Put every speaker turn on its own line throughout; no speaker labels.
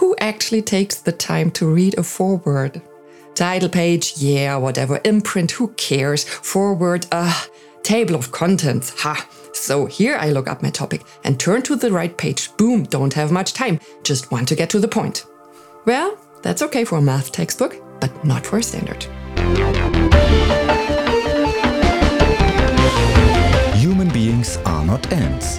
who actually takes the time to read a foreword? Title page, yeah, whatever. Imprint, who cares? Foreword, ah, uh, table of contents, ha. So here I look up my topic and turn to the right page. Boom, don't have much time, just want to get to the point. Well, that's okay for a math textbook, but not for a standard.
Human beings are not ants.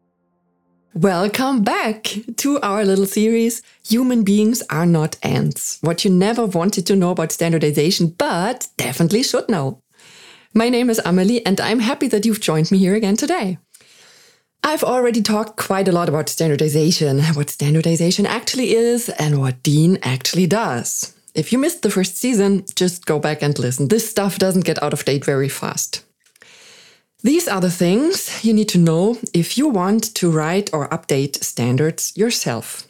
Welcome back to our little series Human Beings Are Not Ants. What you never wanted to know about standardization, but definitely should know. My name is Amelie, and I'm happy that you've joined me here again today. I've already talked quite a lot about standardization, what standardization actually is, and what DIN actually does. If you missed the first season, just go back and listen. This stuff doesn't get out of date very fast. These are the things you need to know if you want to write or update standards yourself.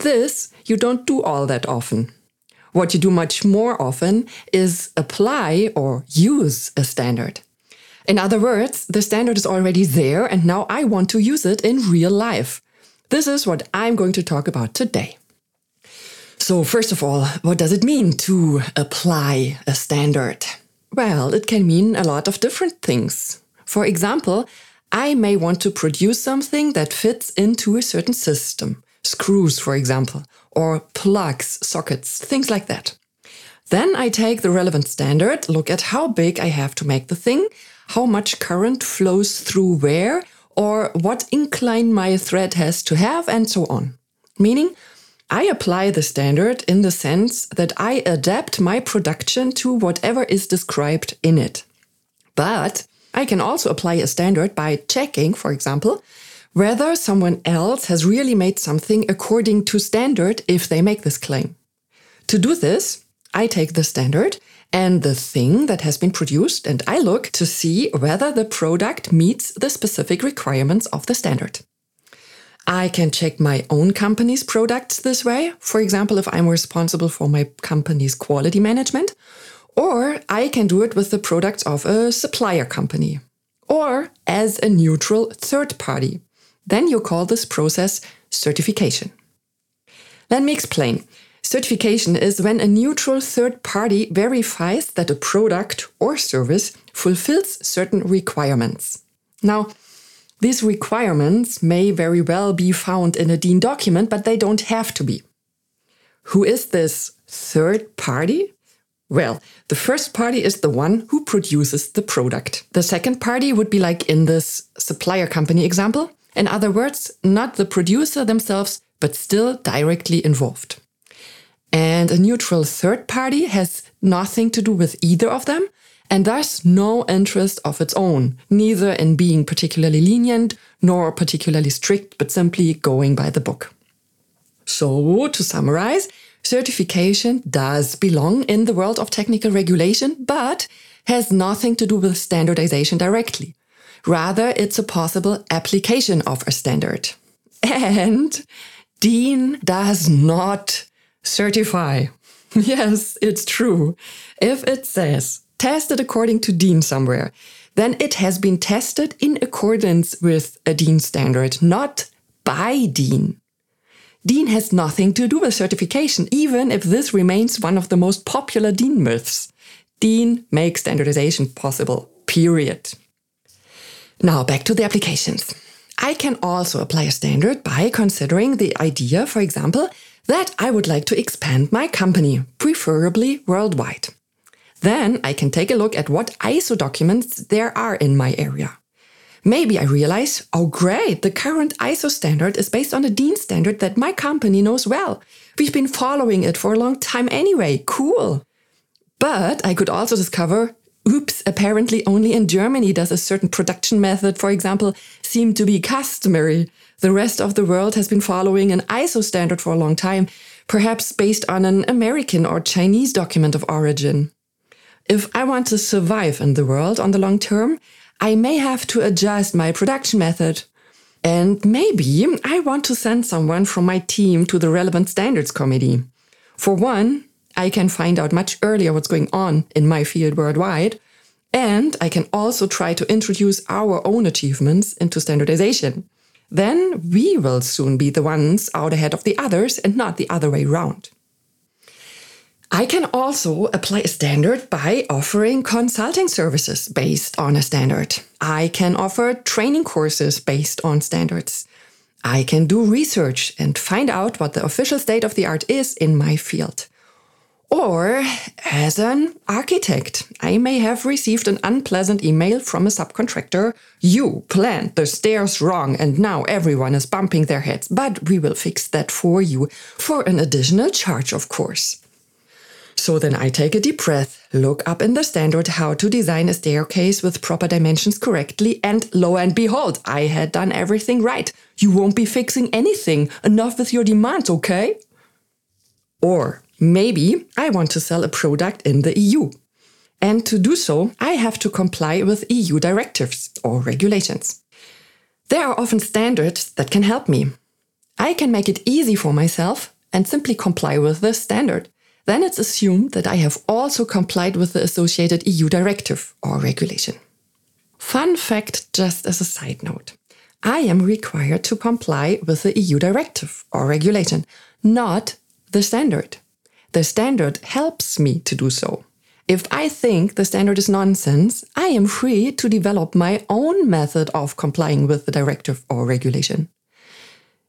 This you don't do all that often. What you do much more often is apply or use a standard. In other words, the standard is already there and now I want to use it in real life. This is what I'm going to talk about today. So, first of all, what does it mean to apply a standard? Well, it can mean a lot of different things. For example, I may want to produce something that fits into a certain system, screws, for example, or plugs, sockets, things like that. Then I take the relevant standard, look at how big I have to make the thing, how much current flows through where, or what incline my thread has to have, and so on. Meaning, I apply the standard in the sense that I adapt my production to whatever is described in it. But I can also apply a standard by checking, for example, whether someone else has really made something according to standard if they make this claim. To do this, I take the standard and the thing that has been produced and I look to see whether the product meets the specific requirements of the standard. I can check my own company's products this way. For example, if I'm responsible for my company's quality management, or I can do it with the products of a supplier company or as a neutral third party. Then you call this process certification. Let me explain. Certification is when a neutral third party verifies that a product or service fulfills certain requirements. Now, these requirements may very well be found in a DIN document, but they don't have to be. Who is this third party? Well, the first party is the one who produces the product. The second party would be like in this supplier company example. In other words, not the producer themselves, but still directly involved. And a neutral third party has nothing to do with either of them, and thus no interest of its own, neither in being particularly lenient nor particularly strict, but simply going by the book. So, to summarize, certification does belong in the world of technical regulation, but has nothing to do with standardization directly. Rather, it's a possible application of a standard. And DIN does not certify. Yes, it's true. If it says tested according to DIN somewhere, then it has been tested in accordance with a DIN standard, not by DIN. DIN has nothing to do with certification, even if this remains one of the most popular DIN myths. DIN makes standardization possible, period. Now back to the applications. I can also apply a standard by considering the idea, for example, that I would like to expand my company, preferably worldwide. Then I can take a look at what ISO documents there are in my area. Maybe I realize, oh great, the current ISO standard is based on a DIN standard that my company knows well. We've been following it for a long time anyway. Cool. But I could also discover, oops, apparently only in Germany does a certain production method, for example, seem to be customary. The rest of the world has been following an ISO standard for a long time, perhaps based on an American or Chinese document of origin. If I want to survive in the world on the long term, I may have to adjust my production method. And maybe I want to send someone from my team to the relevant standards committee. For one, I can find out much earlier what's going on in my field worldwide. And I can also try to introduce our own achievements into standardization. Then we will soon be the ones out ahead of the others and not the other way around. I can also apply a standard by offering consulting services based on a standard. I can offer training courses based on standards. I can do research and find out what the official state of the art is in my field. Or, as an architect, I may have received an unpleasant email from a subcontractor. You planned the stairs wrong and now everyone is bumping their heads, but we will fix that for you for an additional charge, of course. So then I take a deep breath, look up in the standard how to design a staircase with proper dimensions correctly, and lo and behold, I had done everything right. You won't be fixing anything. Enough with your demands, okay? Or maybe I want to sell a product in the EU. And to do so, I have to comply with EU directives or regulations. There are often standards that can help me. I can make it easy for myself and simply comply with the standard then it's assumed that I have also complied with the associated EU directive or regulation. Fun fact, just as a side note. I am required to comply with the EU directive or regulation, not the standard. The standard helps me to do so. If I think the standard is nonsense, I am free to develop my own method of complying with the directive or regulation.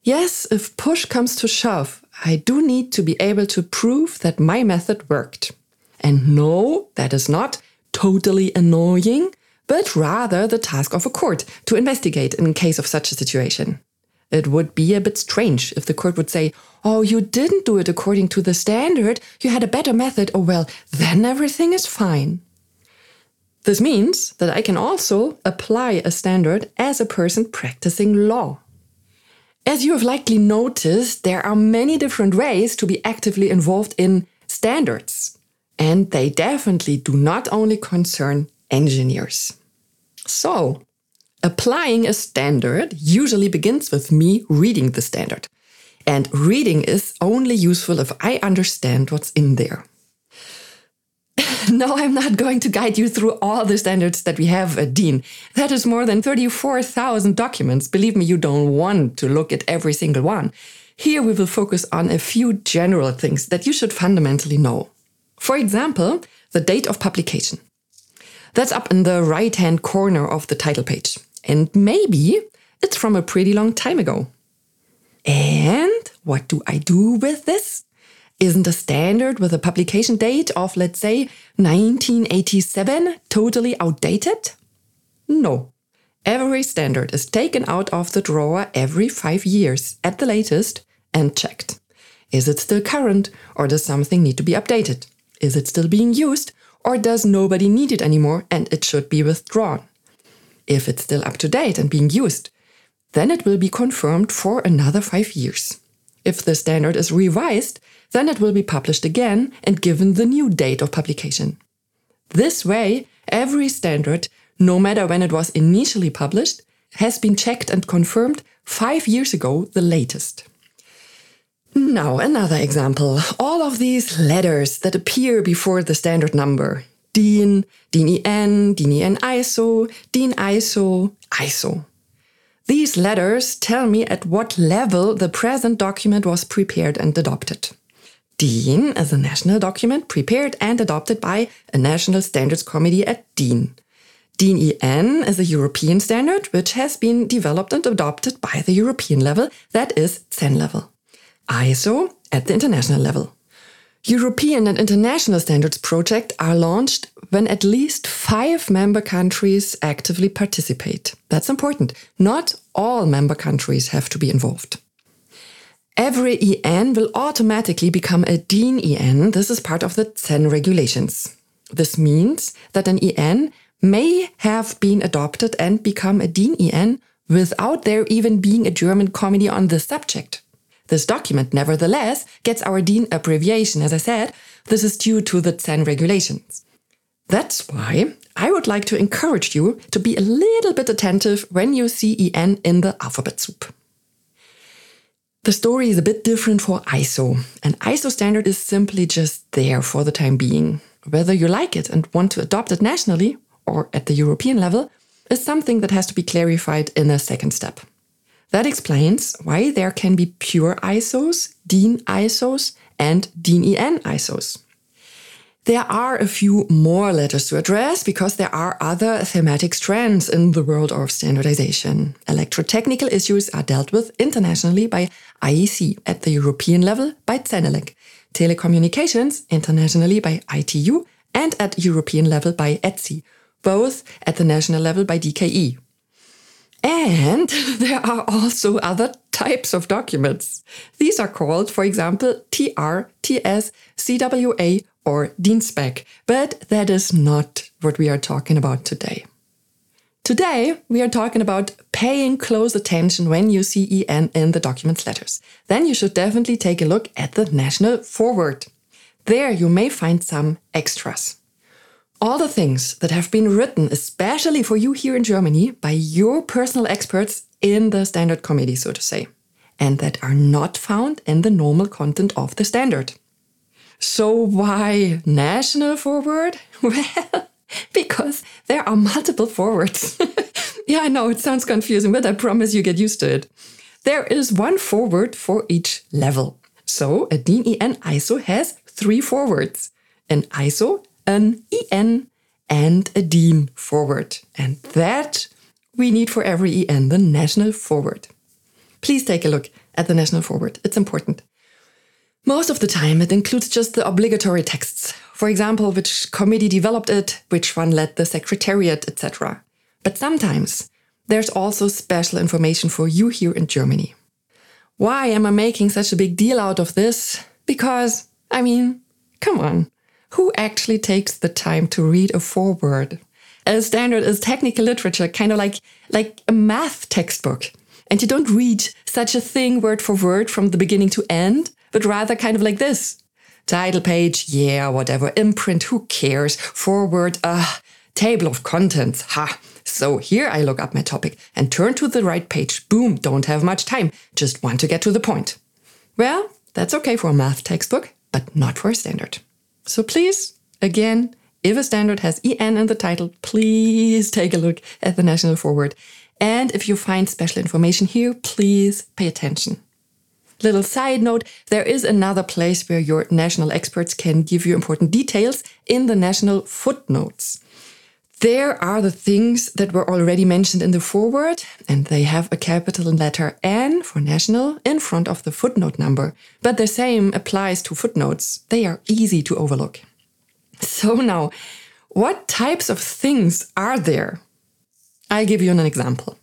Yes, if push comes to shove, I do need to be able to prove that my method worked. And no, that is not totally annoying, but rather the task of a court to investigate in case of such a situation. It would be a bit strange if the court would say, Oh, you didn't do it according to the standard, you had a better method, oh well, then everything is fine. This means that I can also apply a standard as a person practicing law. As you have likely noticed, there are many different ways to be actively involved in standards. And they definitely do not only concern engineers. So, applying a standard usually begins with me reading the standard. And reading is only useful if I understand what's in there. no, I'm not going to guide you through all the standards that we have uh, at DIN. That is more than 34,000 documents. Believe me, you don't want to look at every single one. Here we will focus on a few general things that you should fundamentally know. For example, the date of publication. That's up in the right hand corner of the title page. And maybe it's from a pretty long time ago. And what do I do with this? Isn't a standard with a publication date of, let's say, 1987 totally outdated? No. Every standard is taken out of the drawer every five years at the latest and checked. Is it still current or does something need to be updated? Is it still being used or does nobody need it anymore and it should be withdrawn? If it's still up to date and being used, then it will be confirmed for another five years. If the standard is revised, then it will be published again and given the new date of publication. This way, every standard, no matter when it was initially published, has been checked and confirmed five years ago, the latest. Now, another example. All of these letters that appear before the standard number DIN, DIN EN, DIN EN ISO, DIN ISO, ISO. These letters tell me at what level the present document was prepared and adopted. DIN is a national document prepared and adopted by a national standards committee at DIN. DIN EN is a European standard which has been developed and adopted by the European level, that is CEN level. ISO at the international level. European and international standards projects are launched when at least five member countries actively participate. That's important. Not all member countries have to be involved. Every EN will automatically become a DIN EN. This is part of the CEN regulations. This means that an EN may have been adopted and become a DIN EN without there even being a German committee on this subject. This document, nevertheless, gets our DIN abbreviation. As I said, this is due to the CEN regulations. That's why I would like to encourage you to be a little bit attentive when you see EN in the alphabet soup. The story is a bit different for ISO. An ISO standard is simply just there for the time being. Whether you like it and want to adopt it nationally or at the European level is something that has to be clarified in a second step. That explains why there can be pure ISOs, DIN ISOs, and DIN EN ISOs. There are a few more letters to address because there are other thematic strands in the world of standardization. Electrotechnical issues are dealt with internationally by IEC, at the European level by CENELEC, telecommunications internationally by ITU, and at European level by ETSI, both at the national level by DKE. And there are also other types of documents. These are called, for example, TR, TS, CWA, or DIN-SPEC, but that is not what we are talking about today. Today, we are talking about paying close attention when you see EN in the documents letters. Then you should definitely take a look at the national foreword. There you may find some extras. All the things that have been written, especially for you here in Germany, by your personal experts in the standard committee, so to say, and that are not found in the normal content of the standard. So why national foreword? Well, because there are multiple forewords. yeah, I know it sounds confusing, but I promise you get used to it. There is one foreword for each level. So a DIN EN ISO has three forewords an ISO, an EN, and a DIN foreword. And that we need for every EN, the national foreword. Please take a look at the national foreword. It's important. Most of the time, it includes just the obligatory texts. For example, which committee developed it, which one led the secretariat, etc. But sometimes there's also special information for you here in Germany. Why am I making such a big deal out of this? Because, I mean, come on, who actually takes the time to read a foreword? A standard is technical literature, kind of like, like a math textbook. And you don't read such a thing word for word from the beginning to end but rather kind of like this. Title page, yeah, whatever. Imprint, who cares? Foreword, uh, table of contents, ha. So here I look up my topic and turn to the right page. Boom, don't have much time, just want to get to the point. Well, that's okay for a math textbook, but not for a standard. So please, again, if a standard has EN in the title, please take a look at the National Foreword. And if you find special information here, please pay attention. Little side note there is another place where your national experts can give you important details in the national footnotes. There are the things that were already mentioned in the foreword, and they have a capital letter N for national in front of the footnote number. But the same applies to footnotes, they are easy to overlook. So, now, what types of things are there? I'll give you an example.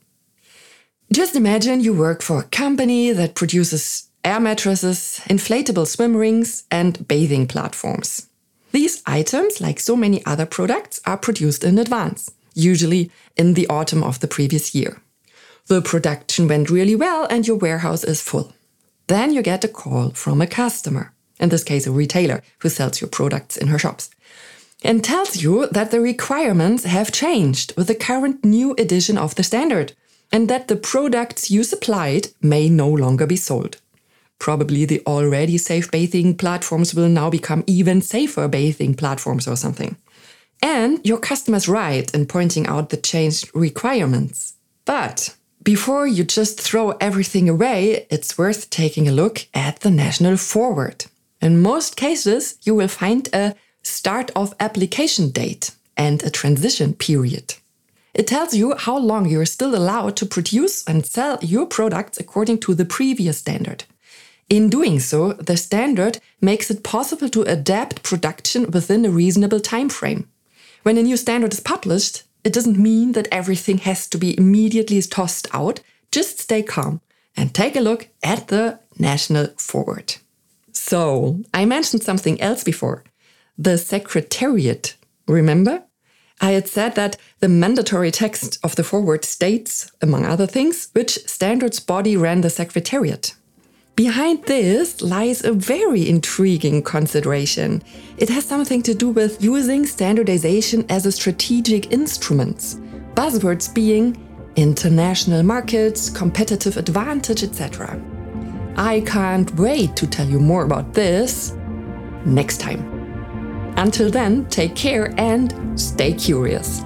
Just imagine you work for a company that produces air mattresses, inflatable swim rings, and bathing platforms. These items, like so many other products, are produced in advance, usually in the autumn of the previous year. The production went really well and your warehouse is full. Then you get a call from a customer, in this case, a retailer who sells your products in her shops, and tells you that the requirements have changed with the current new edition of the standard and that the products you supplied may no longer be sold. Probably the already safe bathing platforms will now become even safer bathing platforms or something. And your customer's right in pointing out the changed requirements. But before you just throw everything away, it's worth taking a look at the national foreword. In most cases, you will find a start of application date and a transition period. It tells you how long you're still allowed to produce and sell your products according to the previous standard. In doing so, the standard makes it possible to adapt production within a reasonable time frame. When a new standard is published, it doesn't mean that everything has to be immediately tossed out. Just stay calm and take a look at the national foreword. So, I mentioned something else before the secretariat. Remember? I had said that the mandatory text of the foreword states, among other things, which standards body ran the secretariat. Behind this lies a very intriguing consideration. It has something to do with using standardization as a strategic instrument. Buzzwords being international markets, competitive advantage, etc. I can't wait to tell you more about this next time. Until then, take care and stay curious.